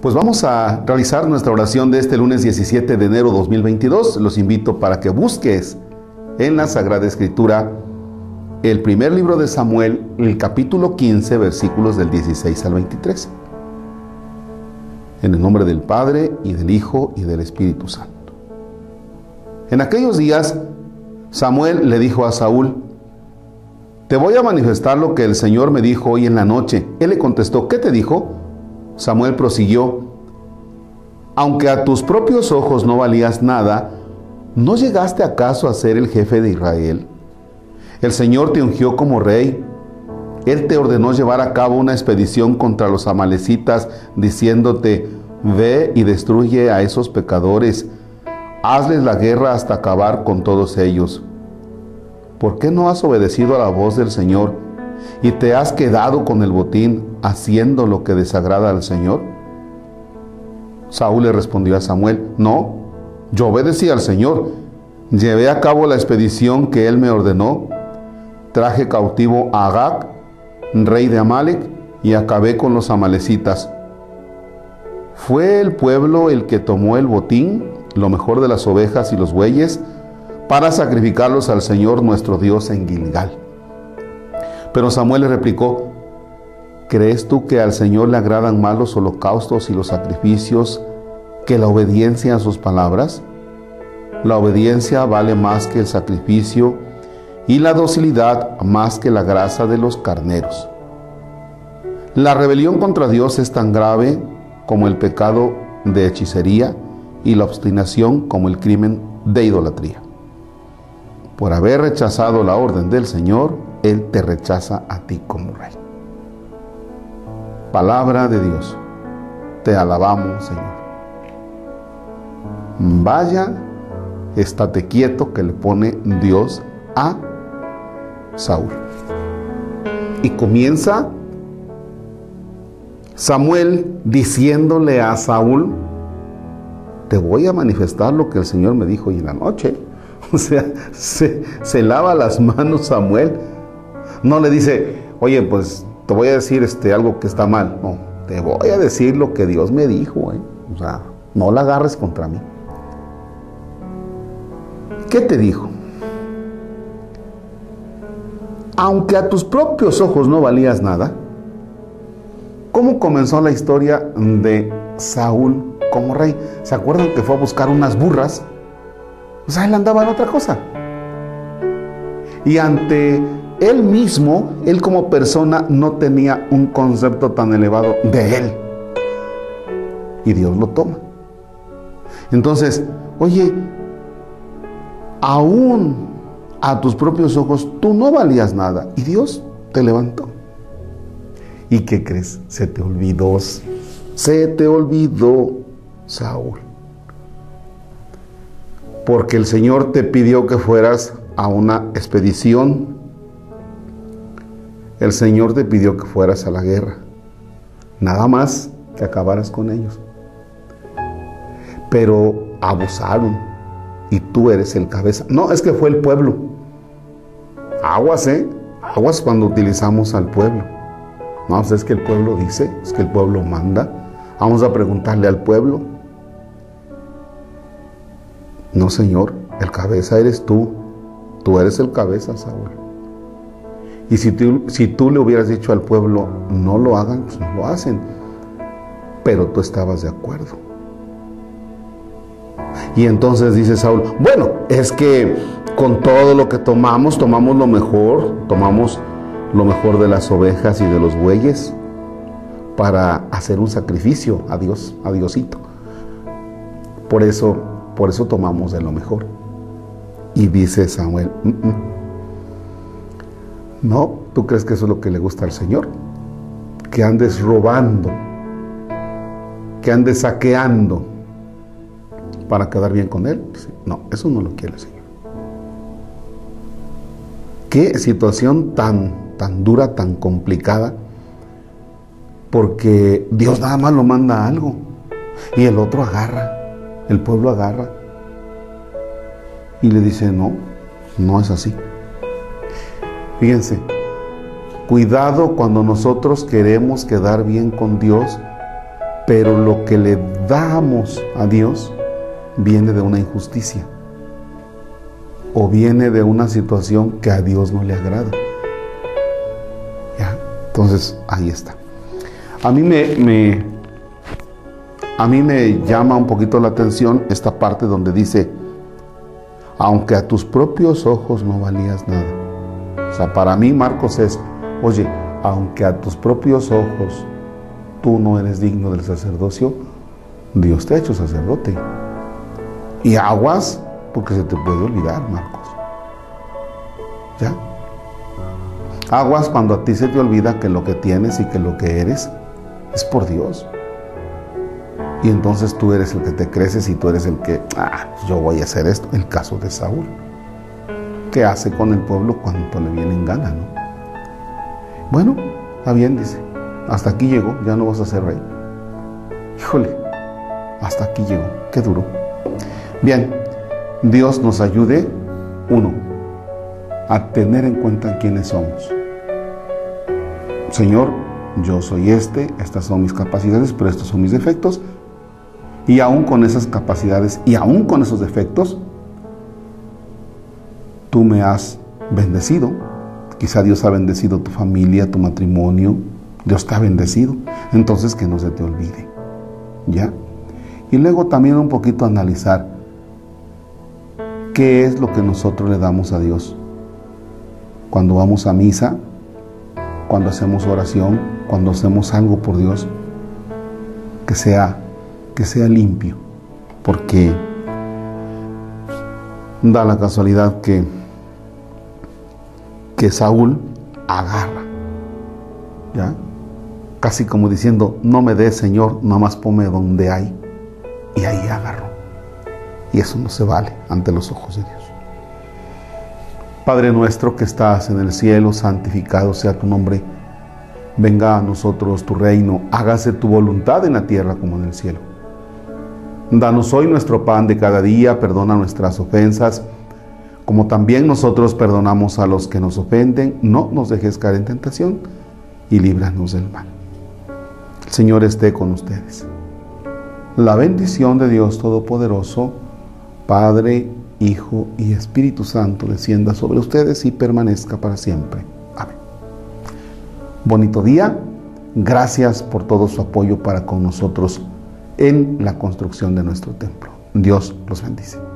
Pues vamos a realizar nuestra oración de este lunes 17 de enero 2022. Los invito para que busques en la Sagrada Escritura el primer libro de Samuel, el capítulo 15, versículos del 16 al 23. En el nombre del Padre y del Hijo y del Espíritu Santo. En aquellos días, Samuel le dijo a Saúl, te voy a manifestar lo que el Señor me dijo hoy en la noche. Él le contestó, ¿qué te dijo? Samuel prosiguió, aunque a tus propios ojos no valías nada, ¿no llegaste acaso a ser el jefe de Israel? El Señor te ungió como rey. Él te ordenó llevar a cabo una expedición contra los amalecitas, diciéndote, ve y destruye a esos pecadores, hazles la guerra hasta acabar con todos ellos. ¿Por qué no has obedecido a la voz del Señor? Y te has quedado con el botín haciendo lo que desagrada al Señor? Saúl le respondió a Samuel, no, yo obedecí al Señor, llevé a cabo la expedición que él me ordenó, traje cautivo a Agag, rey de Amalek, y acabé con los amalecitas. Fue el pueblo el que tomó el botín, lo mejor de las ovejas y los bueyes, para sacrificarlos al Señor nuestro Dios en Gilgal. Pero Samuel le replicó, ¿crees tú que al Señor le agradan más los holocaustos y los sacrificios que la obediencia a sus palabras? La obediencia vale más que el sacrificio y la docilidad más que la grasa de los carneros. La rebelión contra Dios es tan grave como el pecado de hechicería y la obstinación como el crimen de idolatría. Por haber rechazado la orden del Señor, Él te rechaza a ti como rey. Palabra de Dios. Te alabamos, Señor. Vaya, estate quieto que le pone Dios a Saúl. Y comienza Samuel diciéndole a Saúl, te voy a manifestar lo que el Señor me dijo hoy en la noche. O sea, se, lava las manos Samuel. No le dice, oye, pues te voy a decir este, algo que está mal. No, te voy a decir lo que Dios me dijo. ¿eh? O sea, no la agarres contra mí. ¿Qué te dijo? Aunque a tus propios ojos no valías nada, ¿cómo comenzó la historia de Saúl como rey? ¿Se acuerdan que fue a buscar unas burras? O sea, él andaba en otra cosa. Y ante él mismo, él como persona no tenía un concepto tan elevado de él. Y Dios lo toma. Entonces, oye, aún a tus propios ojos tú no valías nada y Dios te levantó. ¿Y qué crees? Se te olvidó, se te olvidó Saúl porque el Señor te pidió que fueras a una expedición. El Señor te pidió que fueras a la guerra. Nada más que acabaras con ellos. Pero abusaron y tú eres el cabeza. No, es que fue el pueblo. Aguas, ¿eh? Aguas cuando utilizamos al pueblo. No, pues es que el pueblo dice, es que el pueblo manda. Vamos a preguntarle al pueblo. No, Señor, el cabeza eres tú. Tú eres el cabeza, Saúl. Y si tú, si tú le hubieras dicho al pueblo, no lo hagan, pues no lo hacen. Pero tú estabas de acuerdo. Y entonces dice Saúl, bueno, es que con todo lo que tomamos, tomamos lo mejor, tomamos lo mejor de las ovejas y de los bueyes para hacer un sacrificio a Dios, a Diosito. Por eso por eso tomamos de lo mejor. Y dice Samuel, mm, mm". No, ¿tú crees que eso es lo que le gusta al Señor? Que andes robando, que andes saqueando para quedar bien con Él. No, eso no lo quiere el Señor. Qué situación tan, tan dura, tan complicada, porque Dios nada más lo manda algo y el otro agarra el pueblo agarra y le dice, no, no es así. Fíjense, cuidado cuando nosotros queremos quedar bien con Dios, pero lo que le damos a Dios viene de una injusticia o viene de una situación que a Dios no le agrada. ¿Ya? Entonces, ahí está. A mí me, a mí me llama un poquito la atención esta parte donde dice, aunque a tus propios ojos no valías nada. O sea, para mí Marcos es, oye, aunque a tus propios ojos tú no eres digno del sacerdocio, Dios te ha hecho sacerdote. Y aguas porque se te puede olvidar, Marcos. ¿Ya? Aguas cuando a ti se te olvida que lo que tienes y que lo que eres es por Dios. Y entonces tú eres el que te creces y tú eres el que, ah, yo voy a hacer esto. El caso de Saúl. ¿Qué hace con el pueblo cuando le viene en gana, no? Bueno, está bien, dice. Hasta aquí llegó, ya no vas a ser rey. Híjole, hasta aquí llegó. Qué duro. Bien, Dios nos ayude, uno, a tener en cuenta quiénes somos. Señor, yo soy este, estas son mis capacidades, pero estos son mis defectos. Y aún con esas capacidades y aún con esos defectos, tú me has bendecido. Quizá Dios ha bendecido tu familia, tu matrimonio. Dios te ha bendecido. Entonces que no se te olvide. ¿Ya? Y luego también un poquito analizar qué es lo que nosotros le damos a Dios. Cuando vamos a misa, cuando hacemos oración, cuando hacemos algo por Dios, que sea, que sea limpio, porque da la casualidad que, que Saúl agarra, ¿ya? Casi como diciendo, no me des, Señor, más ponme donde hay. Y ahí agarró. Y eso no se vale ante los ojos de Dios. Padre nuestro que estás en el cielo, santificado sea tu nombre Venga a nosotros tu reino, hágase tu voluntad en la tierra como en el cielo. Danos hoy nuestro pan de cada día, perdona nuestras ofensas, como también nosotros perdonamos a los que nos ofenden, no nos dejes caer en tentación y líbranos del mal. El Señor esté con ustedes. La bendición de Dios Todopoderoso, Padre, Hijo y Espíritu Santo descienda sobre ustedes y permanezca para siempre bonito día. Gracias por todo su apoyo para con nosotros en la construcción de nuestro templo. Dios los bendice.